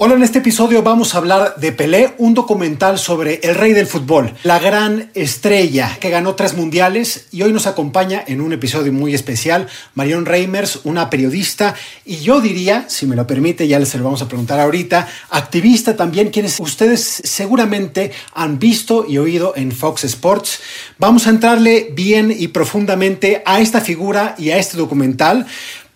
Hola, en este episodio vamos a hablar de Pelé, un documental sobre el rey del fútbol, la gran estrella que ganó tres mundiales y hoy nos acompaña en un episodio muy especial Marion Reimers, una periodista y yo diría, si me lo permite, ya les lo vamos a preguntar ahorita, activista también, quienes ustedes seguramente han visto y oído en Fox Sports. Vamos a entrarle bien y profundamente a esta figura y a este documental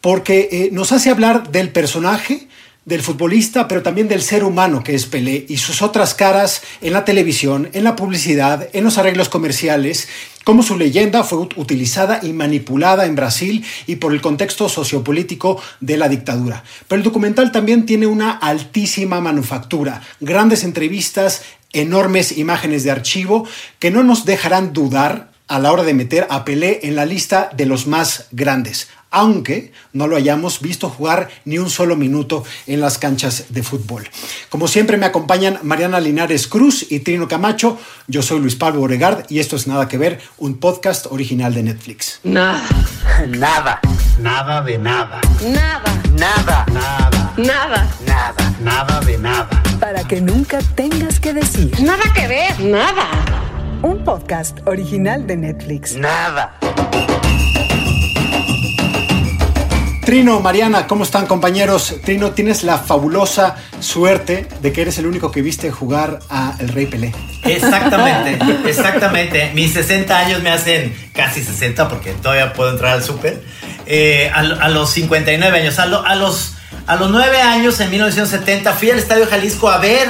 porque eh, nos hace hablar del personaje, del futbolista, pero también del ser humano que es Pelé y sus otras caras en la televisión, en la publicidad, en los arreglos comerciales, cómo su leyenda fue utilizada y manipulada en Brasil y por el contexto sociopolítico de la dictadura. Pero el documental también tiene una altísima manufactura, grandes entrevistas, enormes imágenes de archivo que no nos dejarán dudar a la hora de meter a Pelé en la lista de los más grandes aunque no lo hayamos visto jugar ni un solo minuto en las canchas de fútbol. Como siempre me acompañan Mariana Linares Cruz y Trino Camacho. Yo soy Luis Pablo Oregard y esto es Nada que ver, un podcast original de Netflix. Nada. Nada. Nada de nada. Nada. Nada. Nada. Nada. Nada. Nada de nada. Para que nunca tengas que decir. Nada que ver. Nada. Un podcast original de Netflix. Nada. Trino, Mariana, ¿cómo están compañeros? Trino, tienes la fabulosa suerte de que eres el único que viste jugar a el Rey Pelé. Exactamente, exactamente. Mis 60 años me hacen casi 60 porque todavía puedo entrar al súper. Eh, a, a los 59 años, a, lo- a los, a los 9 años en 1970 fui al Estadio Jalisco a ver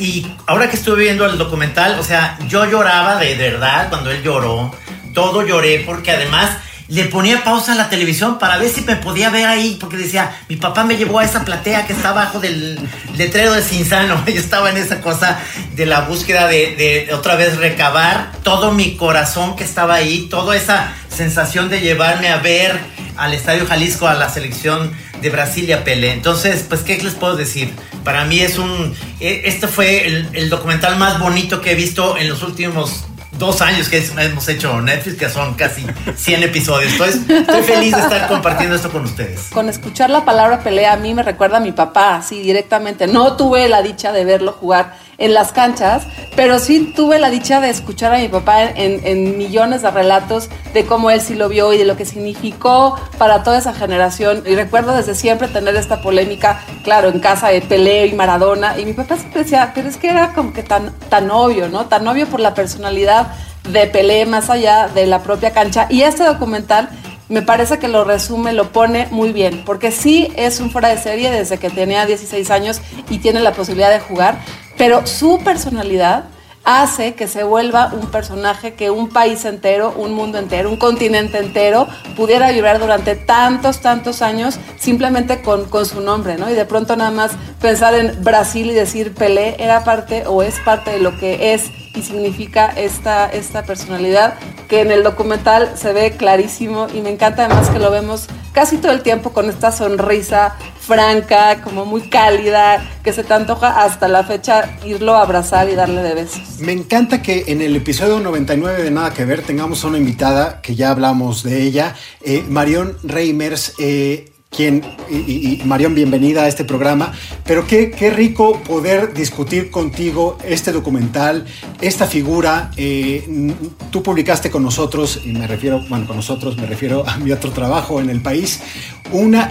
y ahora que estuve viendo el documental, o sea, yo lloraba de verdad cuando él lloró. Todo lloré porque además le ponía pausa a la televisión para ver si me podía ver ahí, porque decía, mi papá me llevó a esa platea que está abajo del letrero de Cinzano. Yo estaba en esa cosa de la búsqueda de, otra vez recabar todo mi corazón que estaba ahí, toda esa sensación de llevarme a ver al Estadio Jalisco, a la selección de Brasil y a Pelé. Entonces, pues, ¿qué les puedo decir? Para mí es un... eh, Este fue el documental más bonito que he visto en los últimos dos años que hemos hecho Netflix, que son casi 100 episodios. Estoy feliz de estar compartiendo esto con ustedes. Con escuchar la palabra pelea a mí me recuerda a mi papá, así directamente. No tuve la dicha de verlo jugar en las canchas, pero sí tuve la dicha de escuchar a mi papá en, en millones de relatos de cómo él sí lo vio y de lo que significó para toda esa generación. Y recuerdo desde siempre tener esta polémica, claro, en casa de Pelé y Maradona. Y mi papá siempre decía, pero es que era como que tan, tan obvio, ¿no? Tan obvio por la personalidad de Pelé más allá de la propia cancha. Y este documental me parece que lo resume, lo pone muy bien, porque sí es un fuera de serie desde que tenía 16 años y tiene la posibilidad de jugar, pero su personalidad hace que se vuelva un personaje que un país entero, un mundo entero, un continente entero pudiera vibrar durante tantos, tantos años simplemente con, con su nombre, ¿no? Y de pronto nada más pensar en Brasil y decir Pelé era parte o es parte de lo que es y significa esta, esta personalidad que en el documental se ve clarísimo y me encanta además que lo vemos casi todo el tiempo con esta sonrisa franca, como muy cálida, que se te antoja hasta la fecha irlo a abrazar y darle de besos. Me encanta que en el episodio 99 de Nada que Ver tengamos a una invitada, que ya hablamos de ella, eh, Marion Reimers, eh, quien, y, Marion, bienvenida a este programa, pero qué, rico poder discutir contigo este documental, esta figura. eh, tú publicaste con nosotros, y me refiero, bueno, con nosotros me refiero a mi otro trabajo en el país,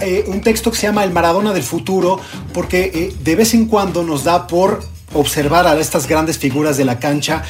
eh, un texto que se llama El Maradona del futuro, porque eh, de vez en cuando nos da por observar a estas grandes figuras de la cancha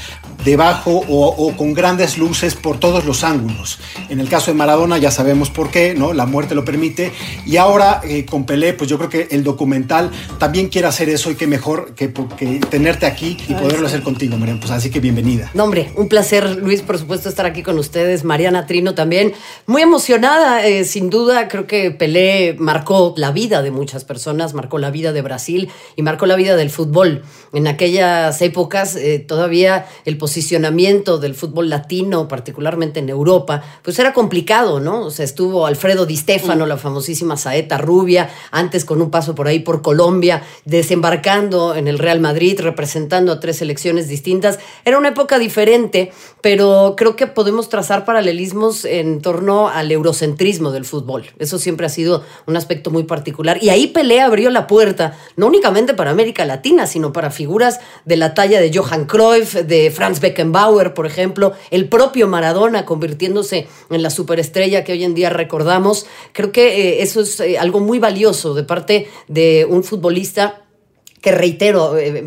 debajo o, o con grandes luces por todos los ángulos. En el caso de Maradona ya sabemos por qué, ¿no? La muerte lo permite. Y ahora eh, con Pelé, pues yo creo que el documental también quiere hacer eso y qué mejor que, que tenerte aquí y poderlo hacer contigo, Marian. Pues así que bienvenida. No, hombre, un placer, Luis, por supuesto, estar aquí con ustedes. Mariana Trino también. Muy emocionada, eh, sin duda. Creo que Pelé marcó la vida de muchas personas, marcó la vida de Brasil y marcó la vida del fútbol. En aquellas épocas, eh, todavía el posible posicionamiento del fútbol latino, particularmente en Europa, pues era complicado, ¿no? O sea, estuvo Alfredo Di Stefano, la famosísima saeta rubia, antes con un paso por ahí por Colombia, desembarcando en el Real Madrid, representando a tres selecciones distintas. Era una época diferente, pero creo que podemos trazar paralelismos en torno al eurocentrismo del fútbol. Eso siempre ha sido un aspecto muy particular. Y ahí Pelé abrió la puerta, no únicamente para América Latina, sino para figuras de la talla de Johan Cruyff, de Franz Beckenbauer, por ejemplo, el propio Maradona convirtiéndose en la superestrella que hoy en día recordamos. Creo que eh, eso es eh, algo muy valioso de parte de un futbolista que, reitero, eh,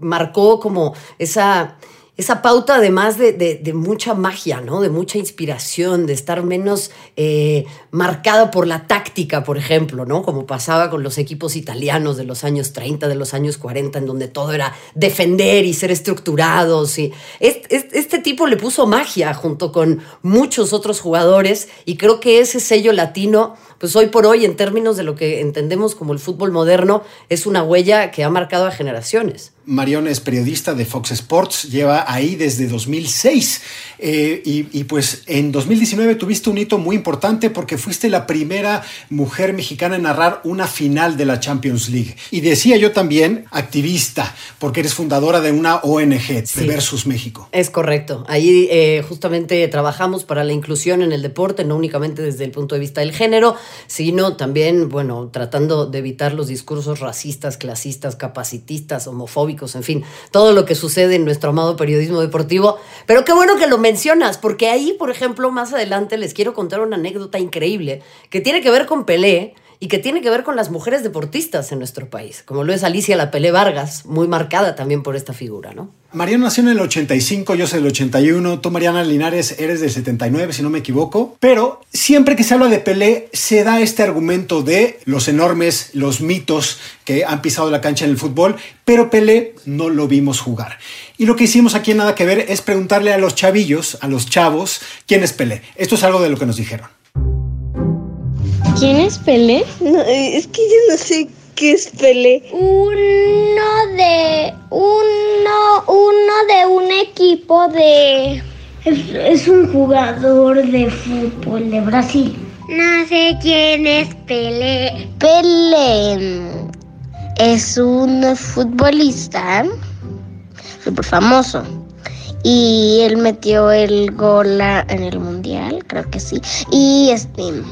marcó como esa esa pauta además de, de, mucha magia, ¿no? De mucha inspiración, de estar menos eh, marcada por la táctica, por ejemplo, ¿no? Como pasaba con los equipos italianos de los años 30, de los años 40, en donde todo era defender y ser estructurados. Y este, este tipo le puso magia junto con muchos otros jugadores y creo que ese sello latino pues hoy por hoy, en términos de lo que entendemos como el fútbol moderno, es una huella que ha marcado a generaciones. Marion es periodista de Fox Sports, lleva ahí desde 2006 eh, y, pues en 2019 tuviste un hito muy importante porque fuiste la primera mujer mexicana en narrar una final de la Champions League. Y decía yo también activista, porque eres fundadora de una ONG, Versus México. Es correcto. Ahí eh, justamente trabajamos para la inclusión en el deporte, no únicamente desde el punto de vista del género, sino también, bueno, tratando de evitar los discursos racistas, clasistas, capacitistas, homofóbicos en fin, todo lo que sucede en nuestro amado periodismo deportivo. Pero qué bueno que lo mencionas, porque ahí, por ejemplo, más adelante les quiero contar una anécdota increíble que tiene que ver con Pelé y que tiene que ver con las mujeres deportistas en nuestro país, como lo es Alicia La Pelé Vargas, muy marcada también por esta figura, ¿no? Mariana nació en el 85, yo soy del 81, tú Mariana Linares eres del 79, si no me equivoco, pero siempre que se habla de Pelé se da este argumento de los enormes, los mitos que han pisado la cancha en el fútbol, pero Pelé no lo vimos jugar. Y lo que hicimos aquí en Nada que Ver es preguntarle a los chavillos, a los chavos, quién es Pelé. Esto es algo de lo que nos dijeron. ¿Quién es Pelé? No, es que yo no sé qué es Pelé. Uno de. Equipo de. Es, un jugador de fútbol de Brasil. No sé quién es Pelé. Pelé es un futbolista súper famoso. Y él metió el gol en el mundial, creo que sí. Y este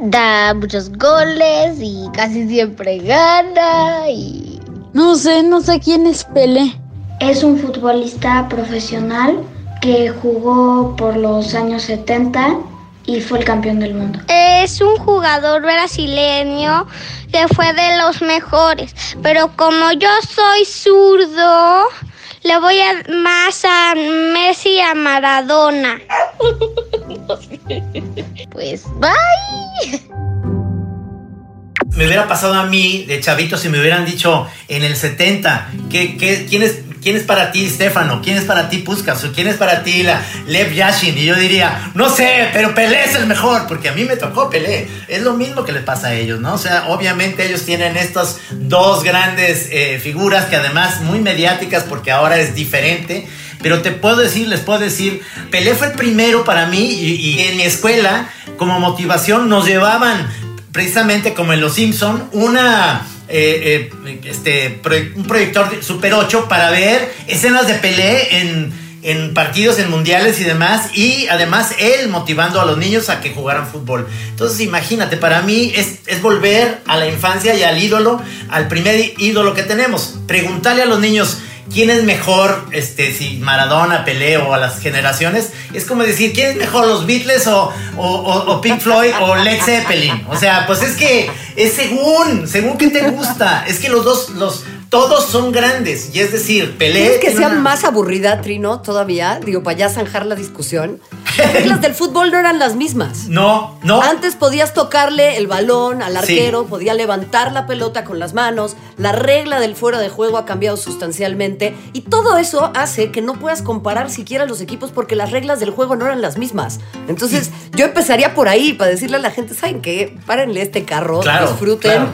da muchos goles y casi siempre gana y... No sé, no sé quién es Pelé. Es un futbolista profesional que jugó por los años 70 y fue el campeón del mundo. Es un jugador brasileño que fue de los mejores, pero como yo soy zurdo, le voy a más a Messi y a Maradona. pues bye. Me hubiera pasado a mí de chavito si me hubieran dicho en el 70, ¿qué, qué, quién, es, ¿quién es para ti Stefano? ¿Quién es para ti Puskas? ¿O quién es para ti Lev Yashin? Y yo diría, no sé, pero Pelé es el mejor, porque a mí me tocó Pelé. Es lo mismo que les pasa a ellos, ¿no? O sea, obviamente ellos tienen estas dos grandes eh, figuras que además muy mediáticas porque ahora es diferente pero te puedo decir, les puedo decir, Pelé fue el primero para mí y, en mi escuela, como motivación, nos llevaban precisamente como en Los Simpson, una... Eh, eh, este, un proyector Super 8 para ver escenas de Pelé en, en partidos, en mundiales y demás, y además él motivando a los niños a que jugaran fútbol. Entonces imagínate, para mí es, es, volver a la infancia y al ídolo, al primer ídolo que tenemos. Preguntarle a los niños, quién es mejor, este, si Maradona, Pelé o a las generaciones, es como decir, ¿quién es mejor, los Beatles o, o, Pink Floyd o Led Zeppelin? O sea, pues es que es según, según que te gusta. Es que los dos, los, todos son grandes. Y es decir, Pelé. ¿Quieres que sea más aburrida, Trino, todavía? Digo, para ya zanjar la discusión. Las reglas del fútbol no eran las mismas. No, no. Antes podías tocarle el balón al arquero, podía levantar la pelota con las manos. La regla del fuera de juego ha cambiado sustancialmente. Y todo eso hace que no puedas comparar siquiera los equipos porque las reglas del juego no eran las mismas. Entonces, yo empezaría por ahí para decirle a la gente: ¿saben qué? Párenle este carro, disfruten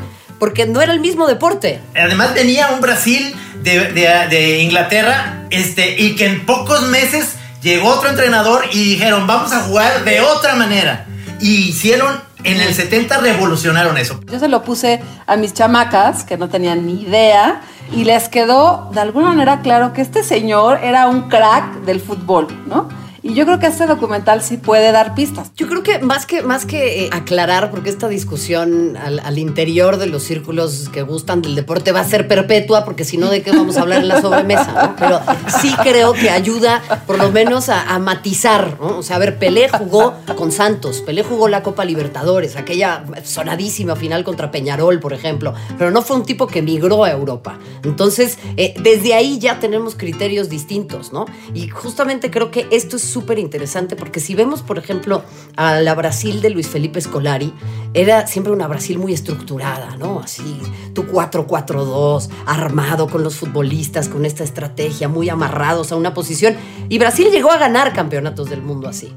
porque no era el mismo deporte. Además tenía un Brasil de, de- de Inglaterra este, y que en pocos meses llegó otro entrenador y dijeron, vamos a jugar de otra manera. Y hicieron, en el 70 revolucionaron eso. Yo se lo puse a mis chamacas, que no tenían ni idea, y les quedó de alguna manera claro que este señor era un crack del fútbol, ¿no? Y yo creo que este documental sí puede dar pistas. Yo creo que más que, más que eh, aclarar, porque esta discusión al, al interior de los círculos que gustan del deporte va a ser perpetua, porque si no, ¿de qué vamos a hablar en la sobremesa? ¿no? Pero sí creo que ayuda por lo menos a, a matizar, ¿no? O sea, a ver, Pelé jugó con Santos, Pelé jugó la Copa Libertadores, aquella sonadísima final contra Peñarol, por ejemplo, pero no fue un tipo que migró a Europa. Entonces, eh, desde ahí ya tenemos criterios distintos, ¿no? Y justamente creo que esto es súper interesante porque si vemos, por ejemplo, a la Brasil de Luis Felipe Scolari, era siempre una Brasil muy estructurada, ¿no? Así, tu 4-4-2, armado con los futbolistas, con esta estrategia, muy amarrados a una posición. Y Brasil llegó a ganar campeonatos del mundo así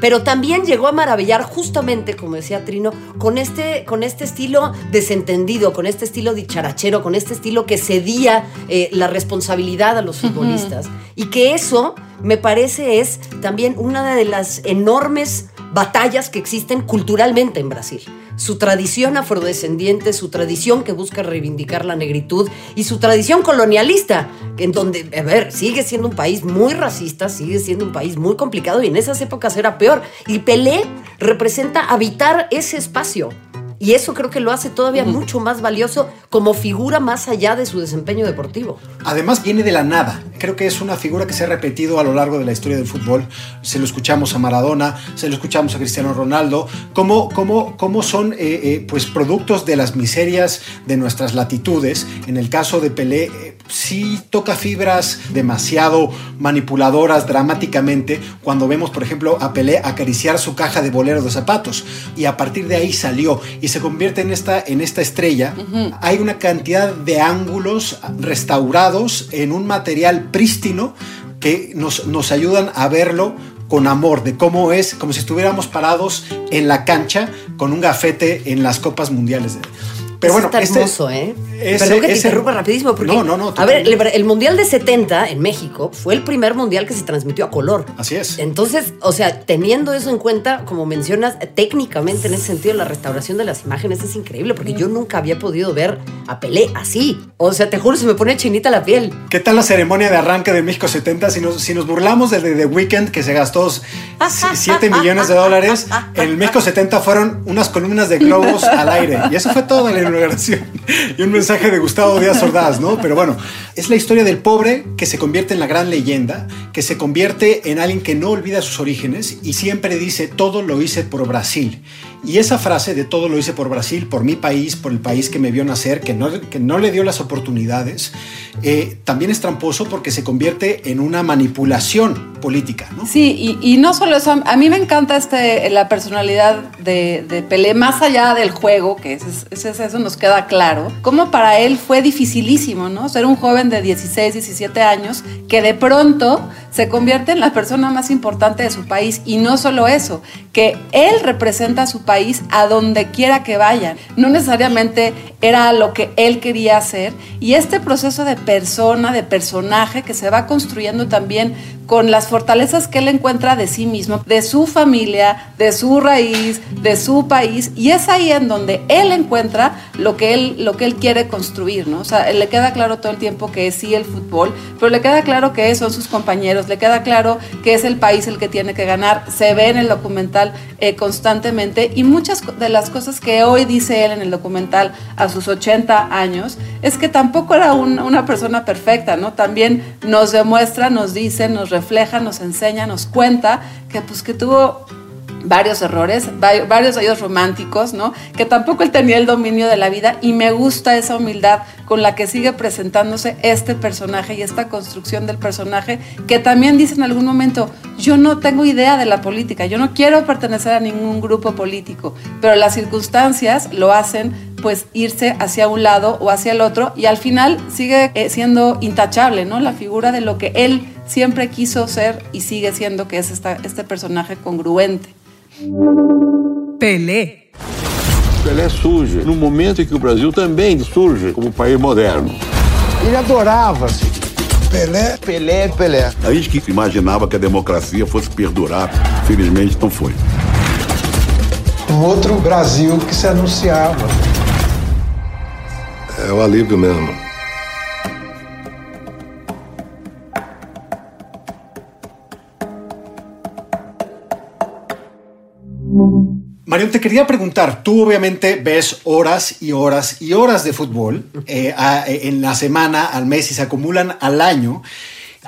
pero también llegó a maravillar justamente, como decía Trino, con este, con este estilo desentendido, con este estilo dicharachero, con este estilo que cedía eh, la responsabilidad a los futbolistas. Y que eso, me parece, es también una de las enormes batallas que existen culturalmente en Brasil. Su tradición afrodescendiente, su tradición que busca reivindicar la negritud y su tradición colonialista, en donde, a ver, sigue siendo un país muy racista, sigue siendo un país muy complicado y en esas épocas era peor. Y Pelé representa habitar ese espacio. Y eso creo que lo hace todavía mucho más valioso como figura más allá de su desempeño deportivo. Además viene de la nada. Creo que es una figura que se ha repetido a lo largo de la historia del fútbol. Se lo escuchamos a Maradona, se lo escuchamos a Cristiano Ronaldo, cómo, cómo, cómo son eh, eh, pues productos de las miserias de nuestras latitudes. En el caso de Pelé, eh, sí toca fibras demasiado manipuladoras dramáticamente cuando vemos, por ejemplo, a Pelé acariciar su caja de bolero de zapatos. Y a partir de ahí salió y se convierte en esta, en esta estrella. Hay una cantidad de ángulos restaurados en un material prístino que nos, nos ayudan a verlo con amor, de cómo es, como si estuviéramos parados en la cancha con un gafete en las copas mundiales. Pero Eso bueno, está este- hermoso, ¿eh? ese- Perdón que te ese- interrumpa rapidísimo, porque. No, no, no, A ver, el, el Mundial de 70 en México fue el primer mundial que se transmitió a color. Así es. Entonces, o sea, teniendo eso en cuenta, como mencionas, técnicamente en ese sentido, la restauración de las imágenes es increíble, porque yo nunca había podido ver a Pelé así. O sea, te juro, se me pone chinita la piel. ¿Qué tal la ceremonia de arranque de México 70? Si nos, si nos burlamos de The Weeknd, que se gastó 7 millones de dólares, en el México 70 fueron unas columnas de globos al aire. Y eso fue toda la Y un mensaje de Gustavo Díaz Ordaz, ¿no? Pero bueno, es la historia del pobre que se convierte en la gran leyenda, que se convierte en alguien que no olvida sus orígenes y siempre dice, todo lo hice por Brasil. Y esa frase de todo lo hice por Brasil, por mi país, por el país que me vio nacer, que no, que no le dio las oportunidades, eh, también es tramposo porque se convierte en una manipulación política, ¿no? Sí, y, no solo eso, a mí me encanta este, la personalidad de, de Pelé, más allá del juego, que eso nos queda claro, como para él fue dificilísimo, ¿no? Ser un joven de 16, 17 años que de pronto se convierte en la persona más importante de su país. Y no solo eso, que él representa a su país a donde quiera que vayan. No necesariamente era lo que él quería hacer. Y este proceso de persona, de personaje, que se va construyendo también con las fortalezas que él encuentra de sí mismo, de su familia, de su raíz, de su país, y es ahí en donde él encuentra lo que él, lo que él quiere construir, ¿no? O sea, le queda claro todo el tiempo que es sí el fútbol, pero le queda claro que son sus compañeros, le queda claro que es el país el que tiene que ganar, se ve en el documental eh, constantemente, y muchas de las cosas que hoy dice él en el documental a sus 80 años, es que tampoco era un- una persona perfecta, ¿no? También nos demuestra, nos dice, nos refleja, nos enseña, nos cuenta que pues que tuvo varios errores, va- varios de románticos, ¿no? Que tampoco él tenía el dominio de la vida y me gusta esa humildad con la que sigue presentándose este personaje y esta construcción del personaje que también dice en algún momento, yo no tengo idea de la política, yo no quiero pertenecer a ningún grupo político, pero las circunstancias lo hacen pues irse hacia un lado o hacia el otro y al final sigue eh, siendo intachable, ¿no? La figura de lo que él siempre quiso ser y sigue siendo que es esta- este personaje congruente. Pelé. Pelé surge num momento em que o Brasil também surge como país moderno. Ele adorava. Assim. Pelé, Pelé, Pelé. A gente que imaginava que a democracia fosse perdurar, felizmente não foi. Um outro Brasil que se anunciava. É o alívio mesmo. Te quería preguntar, tú obviamente ves horas y horas y horas de fútbol eh, en la semana, al mes y se acumulan al año.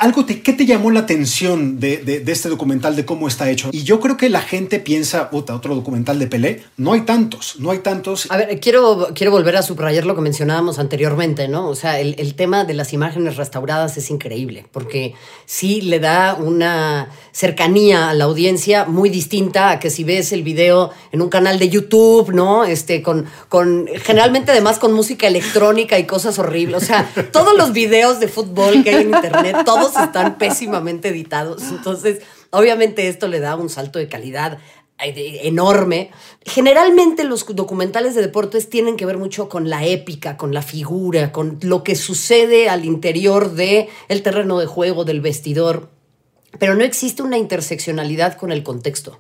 Algo te, ¿Qué te llamó la atención de, de- este documental, de cómo está hecho? Y yo creo que la gente piensa, puta, otro documental de Pelé. No hay tantos, no hay tantos. A ver, quiero, quiero volver a subrayar lo que mencionábamos anteriormente, ¿no? O sea, el, el tema de las imágenes restauradas es increíble, porque sí le da una cercanía a la audiencia muy distinta a que si ves el video en un canal de YouTube, ¿no? Este, con, con generalmente además con música electrónica y cosas horribles. O sea, todos los videos de fútbol que hay en internet, todos están pésimamente editados. Entonces, obviamente esto le da un salto de calidad enorme. Generalmente los documentales de deportes tienen que ver mucho con la épica, con la figura, con lo que sucede al interior de el terreno de juego, del vestidor, pero no existe una interseccionalidad con el contexto.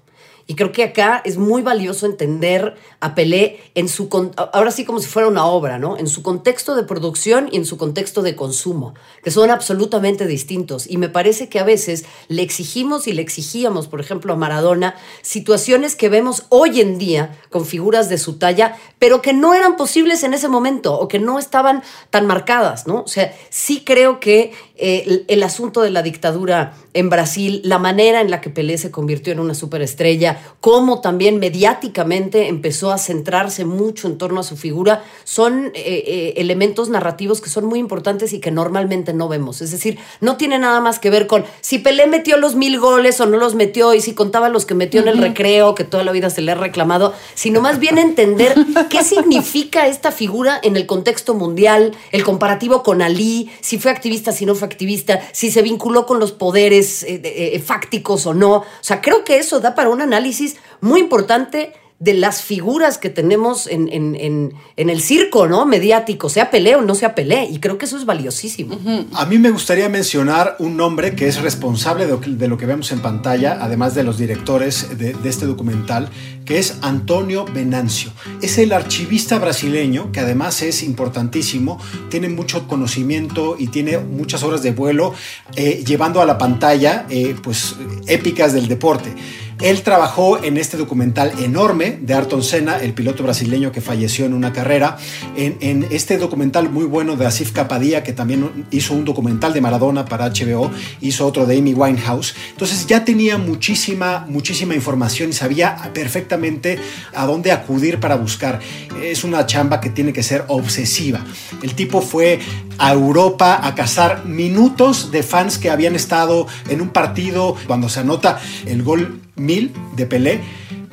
Y creo que acá es muy valioso entender a Pelé en su ahora sí como si fuera una obra, ¿no? En su contexto de producción y en su contexto de consumo, que son absolutamente distintos. Y me parece que a veces le exigimos y le exigíamos, por ejemplo, a Maradona, situaciones que vemos hoy en día con figuras de su talla, pero que no eran posibles en ese momento o que no estaban tan marcadas, ¿no? O sea, sí creo que el, el asunto de la dictadura en Brasil, la manera en la que Pelé se convirtió en una superestrella, cómo también mediáticamente empezó a centrarse mucho en torno a su figura, son eh, eh, elementos narrativos que son muy importantes y que normalmente no vemos. Es decir, no tiene nada más que ver con si Pelé metió los mil goles o no los metió y si contaba los que metió en el recreo, que toda la vida se le ha reclamado, sino más bien entender qué significa esta figura en el contexto mundial, el comparativo con Ali, si fue activista, si no fue activista, si se vinculó con los poderes eh, eh, fácticos o no. O sea, creo que eso da para un análisis muy importante de las figuras que tenemos en, en- en- en el circo, ¿no? Mediático, sea Pelé o no sea Pelé. Y creo que eso es valiosísimo. A mí me gustaría mencionar un nombre que es responsable de lo que, de lo que vemos en pantalla, además de los directores de, de este documental, que es Antonio Venancio. Es el archivista brasileño, que además es importantísimo, tiene mucho conocimiento y tiene muchas horas de vuelo, eh, llevando a la pantalla eh, pues, épicas del deporte. Él trabajó en este documental enorme de Ayrton Senna, el piloto brasileño que falleció en una carrera, en, este documental muy bueno de Asif Kapadia, que también hizo un documental de Maradona para HBO, hizo otro de Amy Winehouse. Entonces ya tenía muchísima, muchísima información y sabía perfectamente a dónde acudir para buscar. Es una chamba que tiene que ser obsesiva. El tipo fue a Europa a cazar minutos de fans que habían estado en un partido cuando se anota el gol mil de Pelé,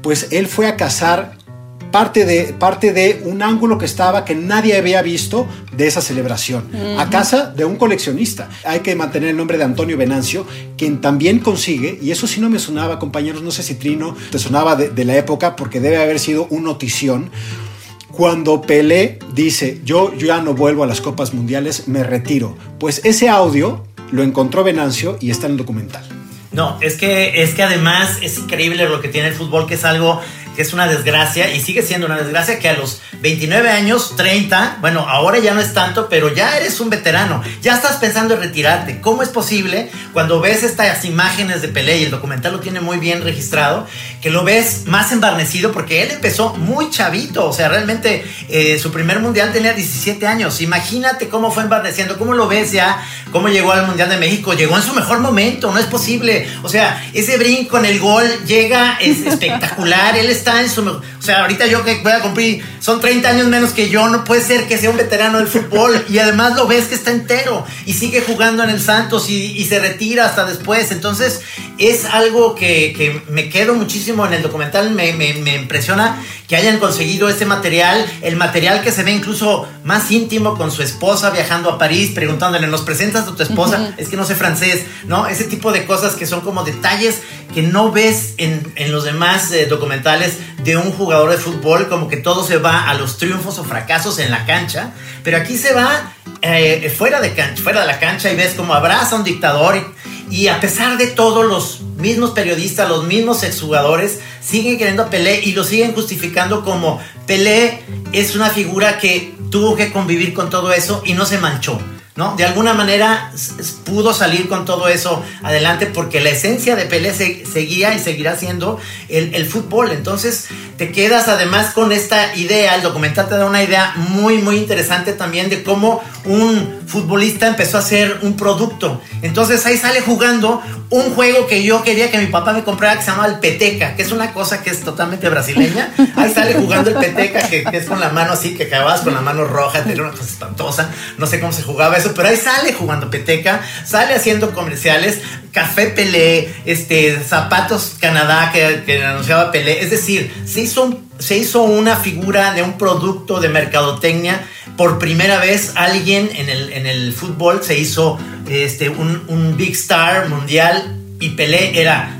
pues él fue a cazar parte de, parte de un ángulo que estaba que nadie había visto de esa celebración, a casa de un coleccionista. Hay que mantener el nombre de Antonio Venancio, quien también consigue, y eso sí no me sonaba, compañeros, no sé si Trino te sonaba de, de la época, porque debe haber sido un notición. Cuando Pelé dice, yo, yo ya no vuelvo a las Copas Mundiales, me retiro. Pues ese audio lo encontró Venancio y está en el documental. No, es que, es que además es increíble lo que tiene el fútbol, que es algo que es una desgracia y sigue siendo una desgracia que a los 29 años, 30, bueno, ahora ya no es tanto, pero ya eres un veterano, ya estás pensando en retirarte. ¿Cómo es posible cuando ves estas imágenes de Pelé y el documental lo tiene muy bien registrado, que lo ves más embarnecido porque él empezó muy chavito, o sea, realmente eh, su primer mundial tenía 17 años. Imagínate cómo fue embarneciendo, cómo lo ves ya, cómo llegó al Mundial de México, llegó en su mejor momento, no es posible. O sea, ese brinco en el gol llega, es espectacular, él está en su mejor. O sea, ahorita yo que voy a cumplir, son 30 años menos que yo, no puede ser que sea un veterano del fútbol y además lo ves que está entero y sigue jugando en el Santos y, y se retira hasta después. Entonces, es algo que, que me quedo muchísimo en el documental, me, me, me, impresiona que hayan conseguido ese material, el material que se ve incluso más íntimo con su esposa viajando a París, preguntándole, ¿nos presentas a tu esposa? Es que no sé francés, ¿no? Ese tipo de cosas que son como detalles que no ves en, en los demás eh, documentales de un jugador de fútbol, como que todo se va a los triunfos o fracasos en la cancha, pero aquí se va eh, fuera, de cancha, fuera de la cancha y ves como abraza a un dictador y, y, a pesar de todo los mismos periodistas, los mismos exjugadores siguen queriendo a Pelé y lo siguen justificando como Pelé es una figura que tuvo que convivir con todo eso y no se manchó. ¿no? De alguna manera pudo salir con todo eso adelante porque la esencia de Pelé se, seguía y seguirá siendo el, el, fútbol. Entonces te quedas además con esta idea, el documental te da una idea muy, muy interesante también de cómo un futbolista empezó a ser un producto. Entonces ahí sale jugando un juego que yo quería que mi papá me comprara que se llama el peteca, que es una cosa que es totalmente brasileña. Ahí sale jugando el peteca, que, es con la mano así, que acabas con la mano roja, era una cosa espantosa. No sé cómo se jugaba eso, pero ahí sale jugando peteca, sale haciendo comerciales, café Pelé, este, zapatos Canadá que, que anunciaba Pelé. Es decir, se hizo, se hizo una figura de un producto de mercadotecnia. Por primera vez alguien en el, en el fútbol se hizo este, un, un big star mundial y Pelé era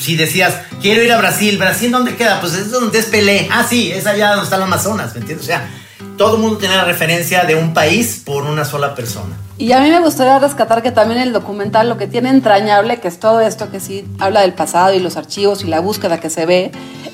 si decías, quiero ir a Brasil, ¿Brasil dónde queda? Pues es donde es Pelé. Ah, sí, es allá donde está el Amazonas, ¿me entiendes? O sea, todo el mundo tiene la referencia de un país por una sola persona. Y a mí me gustaría rescatar que también el documental lo que tiene entrañable, que es todo esto que sí habla del pasado y los archivos y la búsqueda que se ve,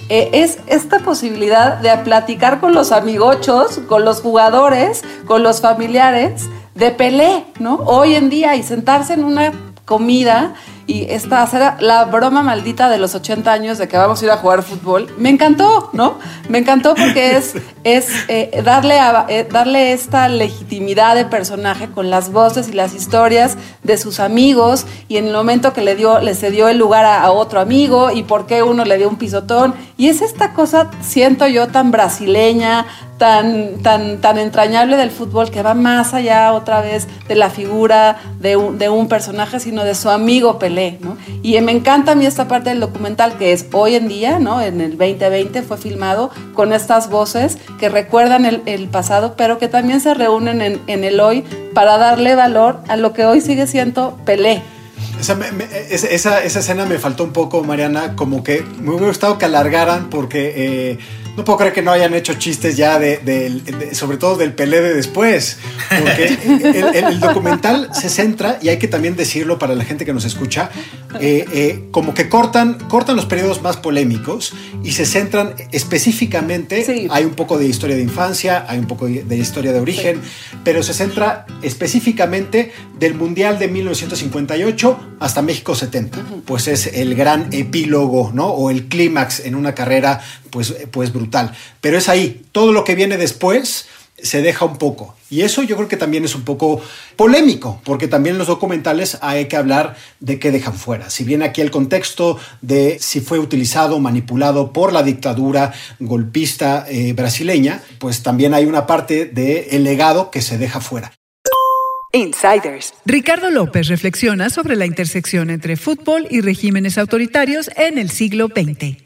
eh, es esta posibilidad de platicar con los amigochos, con los jugadores, con los familiares de Pelé, ¿no? Hoy en día y sentarse en una comida y esta hacer la broma maldita de los 80 años de que vamos a ir a jugar fútbol, me encantó, ¿no? Me encantó porque es, es eh, darle, a, eh, darle esta legitimidad de personaje con las voces y las historias de sus amigos y en el momento que le dio, le cedió el lugar a, a otro amigo y por qué uno le dio un pisotón. Y es esta cosa, siento yo, tan brasileña, tan, tan, tan entrañable del fútbol que va más allá otra vez de la figura de un, de un personaje, sino de su amigo Pelé, ¿no? Y me encanta a mí esta parte del documental que es hoy en día, ¿no? En el 2020 fue filmado con estas voces que recuerdan el, el pasado, pero que también se reúnen en, en el hoy para darle valor a lo que hoy sigue siendo Pelé, esa, me, me, esa, esa, escena me faltó un poco, Mariana, como que me hubiera gustado que alargaran porque eh, no puedo creer que no hayan hecho chistes ya de, de, de sobre todo del Pelé de después, porque el, el, el, documental se centra, y hay que también decirlo para la gente que nos escucha, eh, eh, como que cortan, cortan los periodos más polémicos y se centran específicamente, sí. hay un poco de historia de infancia, hay un poco de, historia de origen, sí. pero se centra específicamente del Mundial de 1958 hasta México 70. Uh -huh. Pues es el gran epílogo, ¿no? O el clímax en una carrera, pues, pues brutal. Pero es ahí, todo lo que viene después se deja un poco. Y eso yo creo que también es un poco polémico, porque también en los documentales hay que hablar de qué dejan fuera. Si bien aquí el contexto de si fue utilizado, manipulado por la dictadura golpista eh, brasileña, pues también hay una parte del de legado que se deja fuera. Insiders. Ricardo López reflexiona sobre la intersección entre fútbol y regímenes autoritarios en el siglo XX.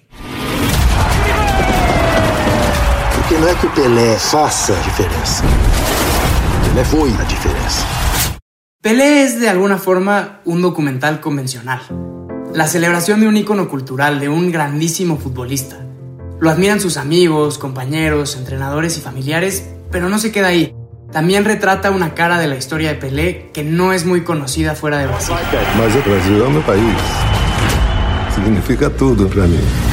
Não é que o Pelé faça a diferença. Pelé foi a diferença. Pelé es de alguna forma un documental convencional. La celebración de un ícono cultural, de un grandísimo futbolista. Lo admiran sus amigos, compañeros, entrenadores y familiares, pero no se queda ahí. También retrata una cara de la historia de Pelé que no es muy conocida fuera de Brasil. Mas o Brasil é meu país. Significa tudo para mim.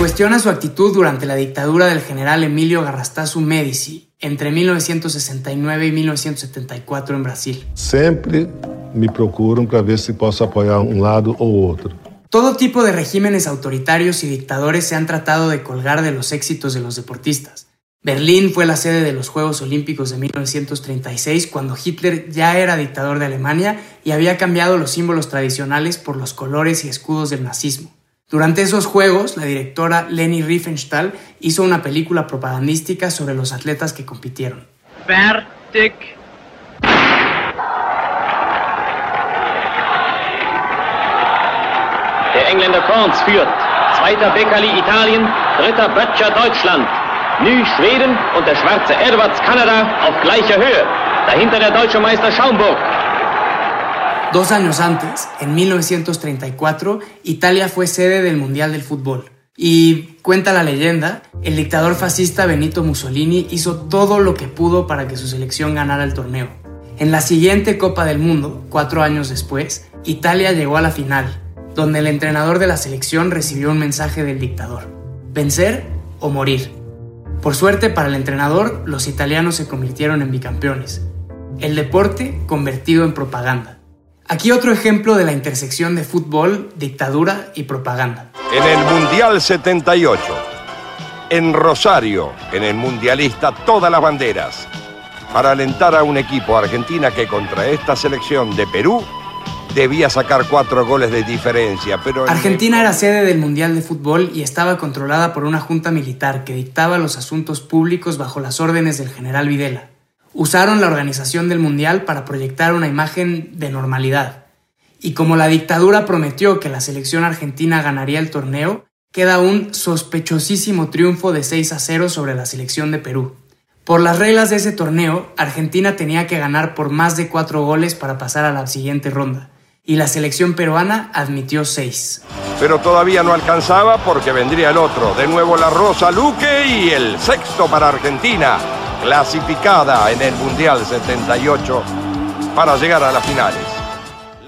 Cuestiona su actitud durante la dictadura del general Emilio Garrastazu Medici entre 1969 y 1974 en Brasil. Sempre me procuram para ver se posso apoiar um lado ou outro. Todo tipo de regímenes autoritarios y dictadores se han tratado de colgar de los éxitos de los deportistas. Berlín fue la sede de los Juegos Olímpicos de 1936 cuando Hitler ya era dictador de Alemania y había cambiado los símbolos tradicionales por los colores y escudos del nazismo. Durante esos Juegos, la directora Leni Riefenstahl hizo una película propagandística sobre los atletas que compitieron. Fertig. Engländer Korns führt. Zweiter Beckerli Italien, dritter Böttcher Deutschland. Nü Schweden und der schwarze Edwards Kanada auf gleicher Höhe. Dahinter der deutsche Meister Schaumburg. Dos años antes, en 1934, Italia fue sede del Mundial del Fútbol. Y cuenta la leyenda, el dictador fascista Benito Mussolini hizo todo lo que pudo para que su selección ganara el torneo. En la siguiente Copa del Mundo, cuatro años después, Italia llegó a la final, donde el entrenador de la selección recibió un mensaje del dictador. Vencer o morir. Por suerte para el entrenador, los italianos se convirtieron en bicampeones. El deporte convertido en propaganda. Aquí otro ejemplo de la intersección de fútbol, dictadura y propaganda. En el Mundial 78, en Rosario, en el Mundialista, todas las banderas, para alentar a un equipo Argentina que contra esta selección de Perú debía sacar cuatro goles de diferencia, pero... Argentina era sede del Mundial de Fútbol y estaba controlada por una junta militar que dictaba los asuntos públicos bajo las órdenes del general Videla. Usaron la organización del Mundial para proyectar una imagen de normalidad. Y como la dictadura prometió que la selección argentina ganaría el torneo, queda un sospechosísimo triunfo de 6 a 0 sobre la selección de Perú. Por las reglas de ese torneo, Argentina tenía que ganar por más de 4 goles para pasar a la siguiente ronda, y la selección peruana admitió 6. Pero todavía no alcanzaba porque vendría el otro, de nuevo la Rosa Luque y el sexto para Argentina, clasificada en el Mundial 78 para llegar a las finales.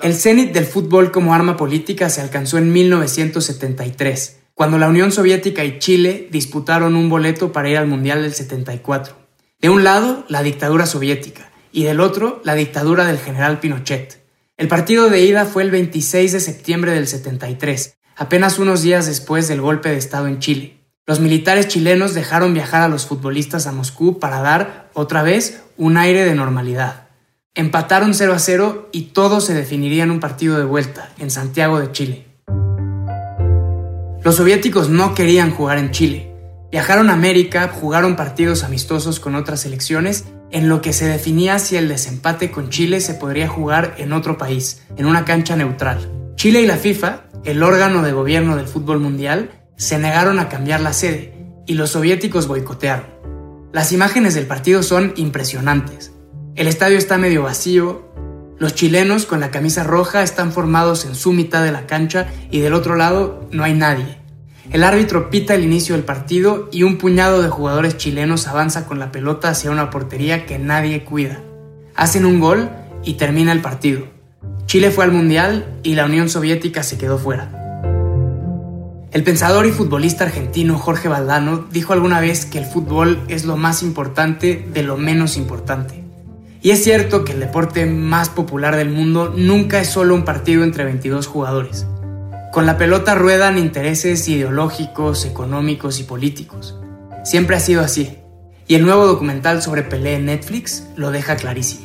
El cenit del fútbol como arma política se alcanzó en 1973, cuando la Unión Soviética y Chile disputaron un boleto para ir al Mundial del 74. De un lado, la dictadura soviética, y del otro, la dictadura del general Pinochet. El partido de ida fue el 26 de septiembre del 73, apenas unos días después del golpe de Estado en Chile. Los militares chilenos dejaron viajar a los futbolistas a Moscú para dar, otra vez, un aire de normalidad. Empataron 0 a 0 y todo se definiría en un partido de vuelta, en Santiago de Chile. Los soviéticos no querían jugar en Chile. Viajaron a América, jugaron partidos amistosos con otras selecciones, en lo que se definía si el desempate con Chile se podría jugar en otro país, en una cancha neutral. Chile y la FIFA, el órgano de gobierno del fútbol mundial, se negaron a cambiar la sede y los soviéticos boicotearon. Las imágenes del partido son impresionantes. El estadio está medio vacío, los chilenos con la camisa roja están formados en su mitad de la cancha y del otro lado no hay nadie. El árbitro pita el inicio del partido y un puñado de jugadores chilenos avanza con la pelota hacia una portería que nadie cuida. Hacen un gol y termina el partido. Chile fue al Mundial y la Unión Soviética se quedó fuera. El pensador y futbolista argentino Jorge Valdano dijo alguna vez que el fútbol es lo más importante de lo menos importante. Y es cierto que el deporte más popular del mundo nunca es solo un partido entre 22 jugadores. Con la pelota ruedan intereses ideológicos, económicos y políticos. Siempre ha sido así. Y el nuevo documental sobre Pelé en Netflix lo deja clarísimo.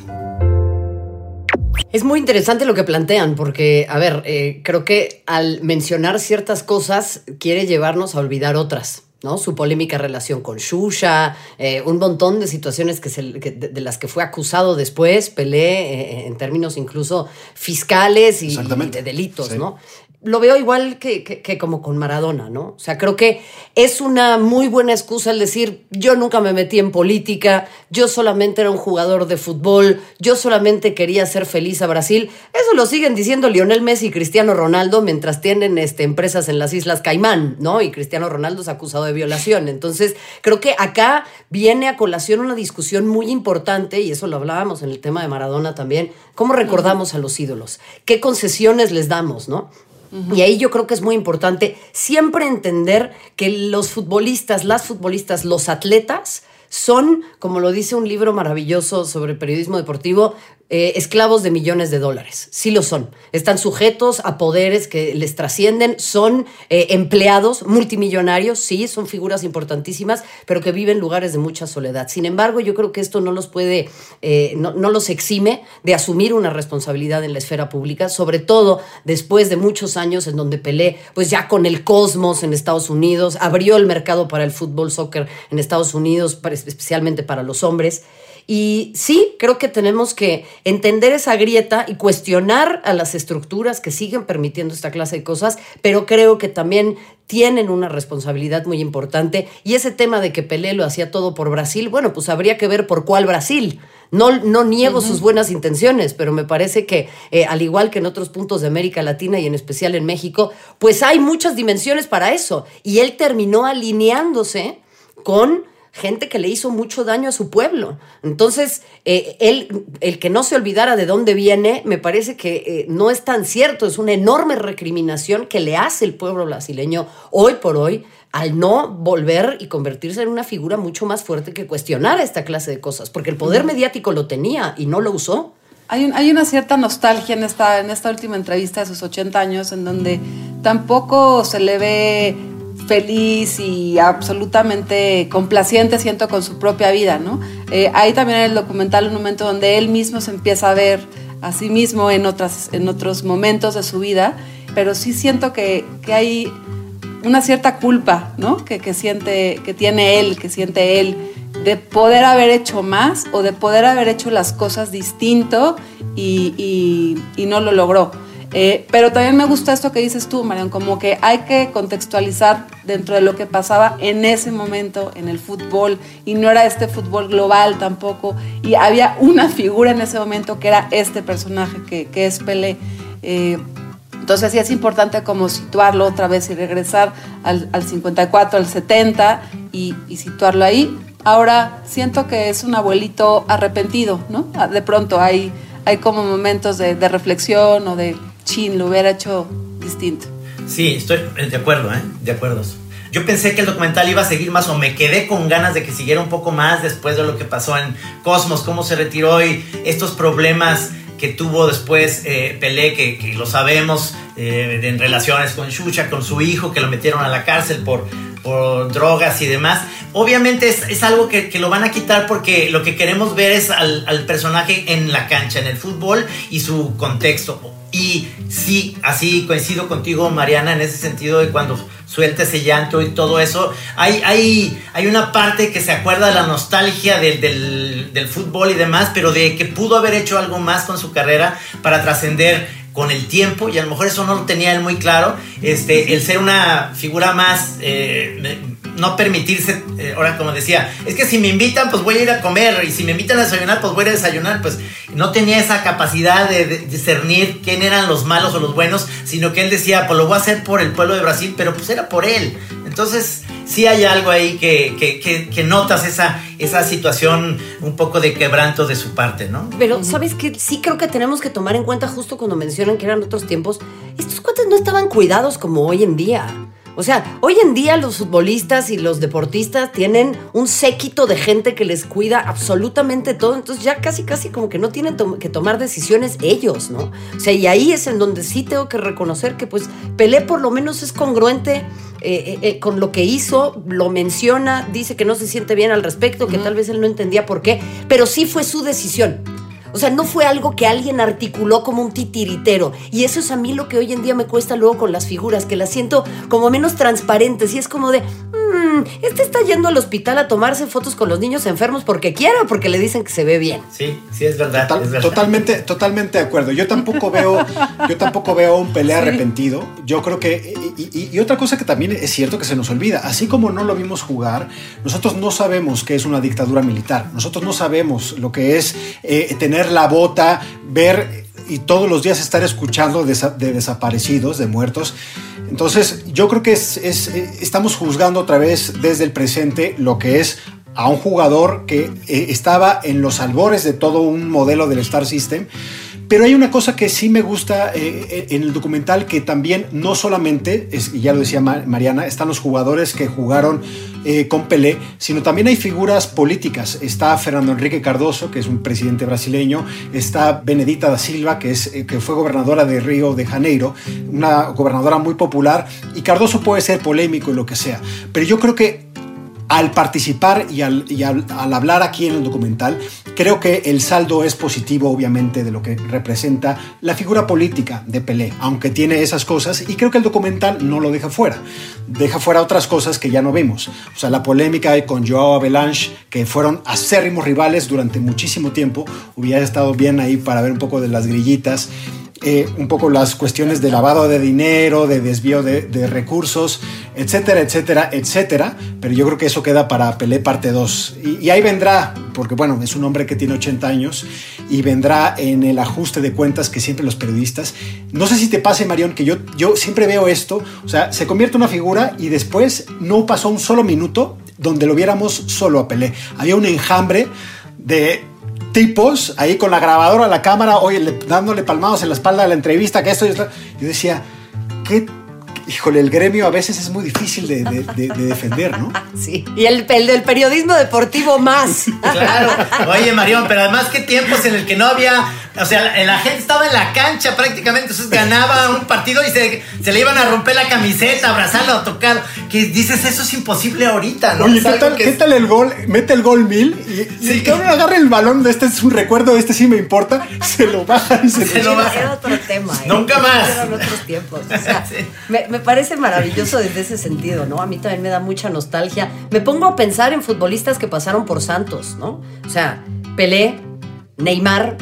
Es muy interesante lo que plantean, porque, a ver, eh, creo que al mencionar ciertas cosas quiere llevarnos a olvidar otras. ¿no? Su polémica relación con Shusha, eh, un montón de situaciones que se, que, de, de, las que fue acusado después, Pelé, eh, en términos incluso fiscales y, y de delitos, sí. ¿no? Lo veo igual que, que, como con Maradona, ¿no? O sea, creo que es una muy buena excusa el decir, yo nunca me metí en política, yo solamente era un jugador de fútbol, yo solamente quería hacer feliz a Brasil. Eso lo siguen diciendo Lionel Messi y Cristiano Ronaldo mientras tienen este, empresas en las Islas Caimán, ¿no? Y Cristiano Ronaldo es acusado de violación. Entonces, creo que acá viene a colación una discusión muy importante, y eso lo hablábamos en el tema de Maradona también, ¿cómo recordamos a los ídolos? ¿Qué concesiones les damos, ¿no? Y ahí yo creo que es muy importante siempre entender que los futbolistas, las futbolistas, los atletas son, como lo dice un libro maravilloso sobre periodismo deportivo, eh, esclavos de millones de dólares. Sí lo son. Están sujetos a poderes que les trascienden, son eh, empleados multimillonarios, sí, son figuras importantísimas, pero que viven en lugares de mucha soledad. Sin embargo, yo creo que esto no los puede, eh, no, no los exime de asumir una responsabilidad en la esfera pública, sobre todo después de muchos años en donde Pelé, pues ya con el cosmos en Estados Unidos, abrió el mercado para el fútbol, soccer en Estados Unidos, especialmente para los hombres. Y sí, creo que tenemos que entender esa grieta y cuestionar a las estructuras que siguen permitiendo esta clase de cosas, pero creo que también tienen una responsabilidad muy importante. Y ese tema de que Pelé lo hacía todo por Brasil, bueno, pues habría que ver por cuál Brasil. No, no niego sus buenas intenciones, pero me parece que, eh, al igual que en otros puntos de América Latina y en especial en México, pues hay muchas dimensiones para eso. Y él terminó alineándose con gente que le hizo mucho daño a su pueblo. Entonces, eh, él, el que no se olvidara de dónde viene, me parece que eh, no es tan cierto, es una enorme recriminación que le hace el pueblo brasileño hoy por hoy al no volver y convertirse en una figura mucho más fuerte que cuestionar esta clase de cosas, porque el poder mediático lo tenía y no lo usó. Hay, hay, una cierta nostalgia en esta, en esta última entrevista de sus 80 años, en donde tampoco se le ve feliz y absolutamente complaciente, siento, con su propia vida, ¿no? Eh, hay también en el documental un momento donde él mismo se empieza a ver a sí mismo en, otras, en otros momentos de su vida, pero sí siento que, que hay una cierta culpa, ¿no? Que, que, siente, que tiene él, que siente él, de poder haber hecho más o de poder haber hecho las cosas distinto y, y, y no lo logró. Eh, pero también me gusta esto que dices tú, Marian, como que hay que contextualizar dentro de lo que pasaba en ese momento en el fútbol y no era este fútbol global tampoco y había una figura en ese momento que era este personaje que, que es Pelé. Eh, entonces sí es importante como situarlo otra vez y regresar al, al 54, al 70 y, y situarlo ahí. Ahora siento que es un abuelito arrepentido, ¿no? De pronto hay, hay como momentos de, de reflexión o de lo hubiera hecho distinto. Sí, estoy de acuerdo, ¿eh? De acuerdo. Yo pensé que el documental iba a seguir más o me quedé con ganas de que siguiera un poco más después de lo que pasó en Cosmos, cómo se retiró y estos problemas que tuvo después eh, Pelé, que, lo sabemos, eh, en relaciones con Xuxa, con su hijo, que lo metieron a la cárcel por, por drogas y demás. Obviamente es, es algo que, que, lo van a quitar porque lo que queremos ver es al, al personaje en la cancha, en el fútbol y su contexto y sí, así coincido contigo, Mariana, en ese sentido de cuando suelta ese llanto y todo eso. Hay, hay, hay una parte que se acuerda de la nostalgia del, del, del fútbol y demás, pero de que pudo haber hecho algo más con su carrera para trascender con el tiempo, y a lo mejor eso no lo tenía él muy claro, este, el ser una figura más, eh, no permitirse, eh, ahora como decía, es que si me invitan, pues voy a ir a comer, y si me invitan a desayunar, pues voy a ir a desayunar, pues no tenía esa capacidad de, de discernir quién eran los malos o los buenos, sino que él decía, pues lo voy a hacer por el pueblo de Brasil, pero pues era por él. Entonces, sí hay algo ahí que, que, que, que, notas esa, esa situación un poco de quebranto de su parte, ¿no? Pero, ¿sabes qué? Sí creo que tenemos que tomar en cuenta justo cuando mencionan que eran otros tiempos, estos cuates no estaban cuidados como hoy en día. O sea, hoy en día los futbolistas y los deportistas tienen un séquito de gente que les cuida absolutamente todo, entonces ya casi casi como que no tienen to que tomar decisiones ellos, ¿no? O sea, y ahí es en donde sí tengo que reconocer que pues Pelé por lo menos es congruente eh, eh, con lo que hizo, lo menciona, dice que no se siente bien al respecto, que uh -huh. tal vez él no entendía por qué, pero sí fue su decisión. O sea, no fue algo que alguien articuló como un titiritero. Y eso es a mí lo que hoy en día me cuesta luego con las figuras, que las siento como menos transparentes. Y es como de, mmm, este está yendo al hospital a tomarse fotos con los niños enfermos porque quiere o porque le dicen que se ve bien. Sí, sí, es verdad. Total, es verdad. Totalmente, totalmente de acuerdo. Yo tampoco veo, yo tampoco veo un Pelé sí. arrepentido. Yo creo que, y, y, y, otra cosa que también es cierto que se nos olvida, así como no lo vimos jugar, nosotros no sabemos qué es una dictadura militar. Nosotros no sabemos lo que es eh, tener la bota, ver y todos los días estar escuchando de, de desaparecidos, de muertos. Entonces, yo creo que es, es, estamos juzgando otra vez desde el presente lo que es a un jugador que eh, estaba en los albores de todo un modelo del Star System. Pero hay una cosa que sí me gusta eh, en el documental, que también no solamente, es, ya lo decía Mariana, están los jugadores que jugaron eh, con Pelé, sino también hay figuras políticas. Está Fernando Enrique Cardoso, que es un presidente brasileño, está Benedita da Silva, que, es, eh, que fue gobernadora de Río de Janeiro, una gobernadora muy popular, y Cardoso puede ser polémico y lo que sea, pero yo creo que al participar y, al, al, hablar aquí en el documental, creo que el saldo es positivo, obviamente, de lo que representa la figura política de Pelé, aunque tiene esas cosas, y creo que el documental no lo deja fuera. Deja fuera otras cosas que ya no vimos. O sea, la polémica con Joao Avalanche, que fueron acérrimos rivales durante muchísimo tiempo, hubiera estado bien ahí para ver un poco de las grillitas. Eh, un poco las cuestiones de lavado de dinero, de desvío de, recursos, etcétera, etcétera, etcétera. Pero yo creo que eso queda para Pelé parte 2. Y, y, ahí vendrá, porque bueno, es un hombre que tiene 80 años y vendrá en el ajuste de cuentas que siempre los periodistas. No sé si te pase, Marión, que yo, yo siempre veo esto. O sea, se convierte en una figura y después no pasó un solo minuto donde lo viéramos solo a Pelé. Había un enjambre de tipos ahí con la grabadora, la cámara, oye, le, dándole palmados en la espalda de la entrevista, que esto y esto. Yo decía, ¿qué? Híjole, el gremio a veces es muy difícil de, de, de, de defender, ¿no? Sí, y el, el, del periodismo deportivo más. Claro. Oye, Marión, pero además, ¿qué tiempos en el que no había o sea, la, la, gente estaba en la cancha prácticamente, entonces ganaba un partido y se, se, le iban a romper la camiseta, abrazarlo, a tocar. Que dices, eso es imposible ahorita, ¿no? Oye, ¿qué tal, ¿qué tal, el gol? Mete el gol mil y, sí. y el cabrón agarra el balón de este es un recuerdo, de este sí me importa, se lo baja y se, se lo baja. Era otro tema. ¿eh? Nunca más. Eran otros tiempos. O sea, sí. me, me parece maravilloso desde ese sentido, ¿no? A mí también me da mucha nostalgia. Me pongo a pensar en futbolistas que pasaron por Santos, ¿no? O sea, Pelé, Neymar,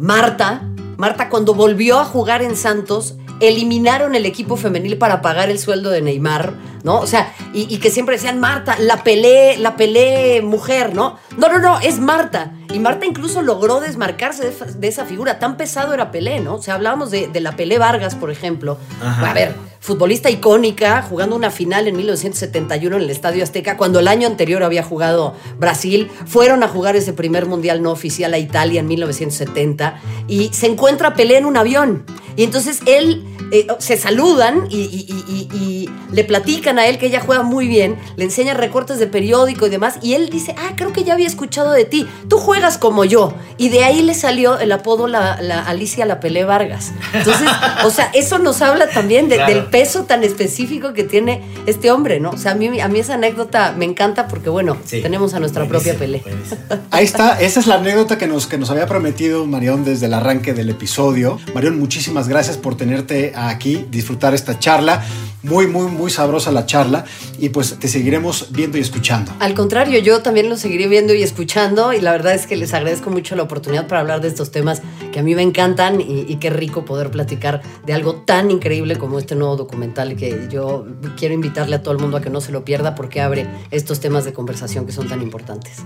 Marta, Marta cuando volvió a jugar en Santos, eliminaron el equipo femenil para pagar el sueldo de Neymar, ¿no? O sea, y, y, que siempre decían, Marta, la pelé, la pelé mujer, ¿no? No, no, no, es Marta. Y Marta incluso logró desmarcarse de, de esa figura. Tan pesado era Pelé, ¿no? O sea, hablábamos de, de la Pelé Vargas, por ejemplo. Ajá. A ver, futbolista icónica, jugando una final en 1971 en el Estadio Azteca, cuando el año anterior había jugado Brasil. Fueron a jugar ese primer mundial no oficial a Italia en 1970 y se encuentra Pelé en un avión. Y entonces él eh, se saludan y, y, y, y, le platican a él que ella juega muy bien, le enseñan recortes de periódico y demás, y él dice, ah, creo que ya había escuchado de ti, tú juegas como yo. Y de ahí le salió el apodo la, la Alicia La Pelé Vargas. Entonces, o sea, eso nos habla también de, claro. del peso tan específico que tiene este hombre, ¿no? O sea, a mí, a mí esa anécdota me encanta porque, bueno, sí. tenemos a nuestra buenísimo, propia Pelé. Buenísimo. Ahí está, esa es la anécdota que nos, que nos había prometido Marión desde el arranque del episodio. Marión, muchísimas gracias por tenerte aquí, disfrutar esta charla. Muy, muy, muy sabrosa la charla y pues te seguiremos viendo y escuchando. Al contrario, yo también lo seguiré viendo y escuchando y la verdad es que les agradezco mucho la oportunidad para hablar de estos temas que a mí me encantan y, y qué rico poder platicar de algo tan increíble como este nuevo documental que yo quiero invitarle a todo el mundo a que no se lo pierda porque abre estos temas de conversación que son tan importantes.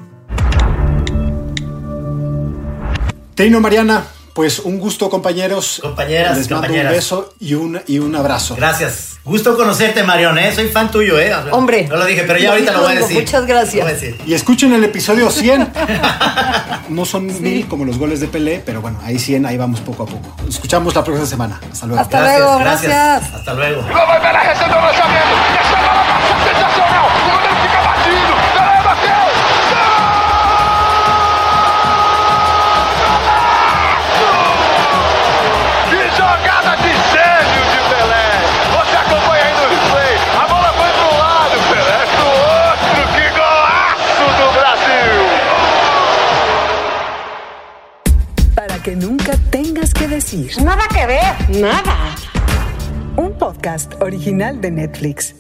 Teino Mariana, pues un gusto, compañeros. Compañeras, Les mando compañeras. un beso y un, y un abrazo. Gracias. Gusto conocerte, Marión, ¿eh? Soy fan tuyo, ¿eh? Hombre. No lo dije, pero ya ahorita lo voy a decir. Muchas gracias. Lo voy a decir. Y escuchen el episodio 100. no son sí. mil como los goles de Pelé, pero bueno, ahí 100, ahí vamos poco a poco. Escuchamos la próxima semana. Hasta luego. Hasta gracias, luego, gracias. gracias. Hasta luego. Decir. Nada que ver, nada. Un podcast original de Netflix.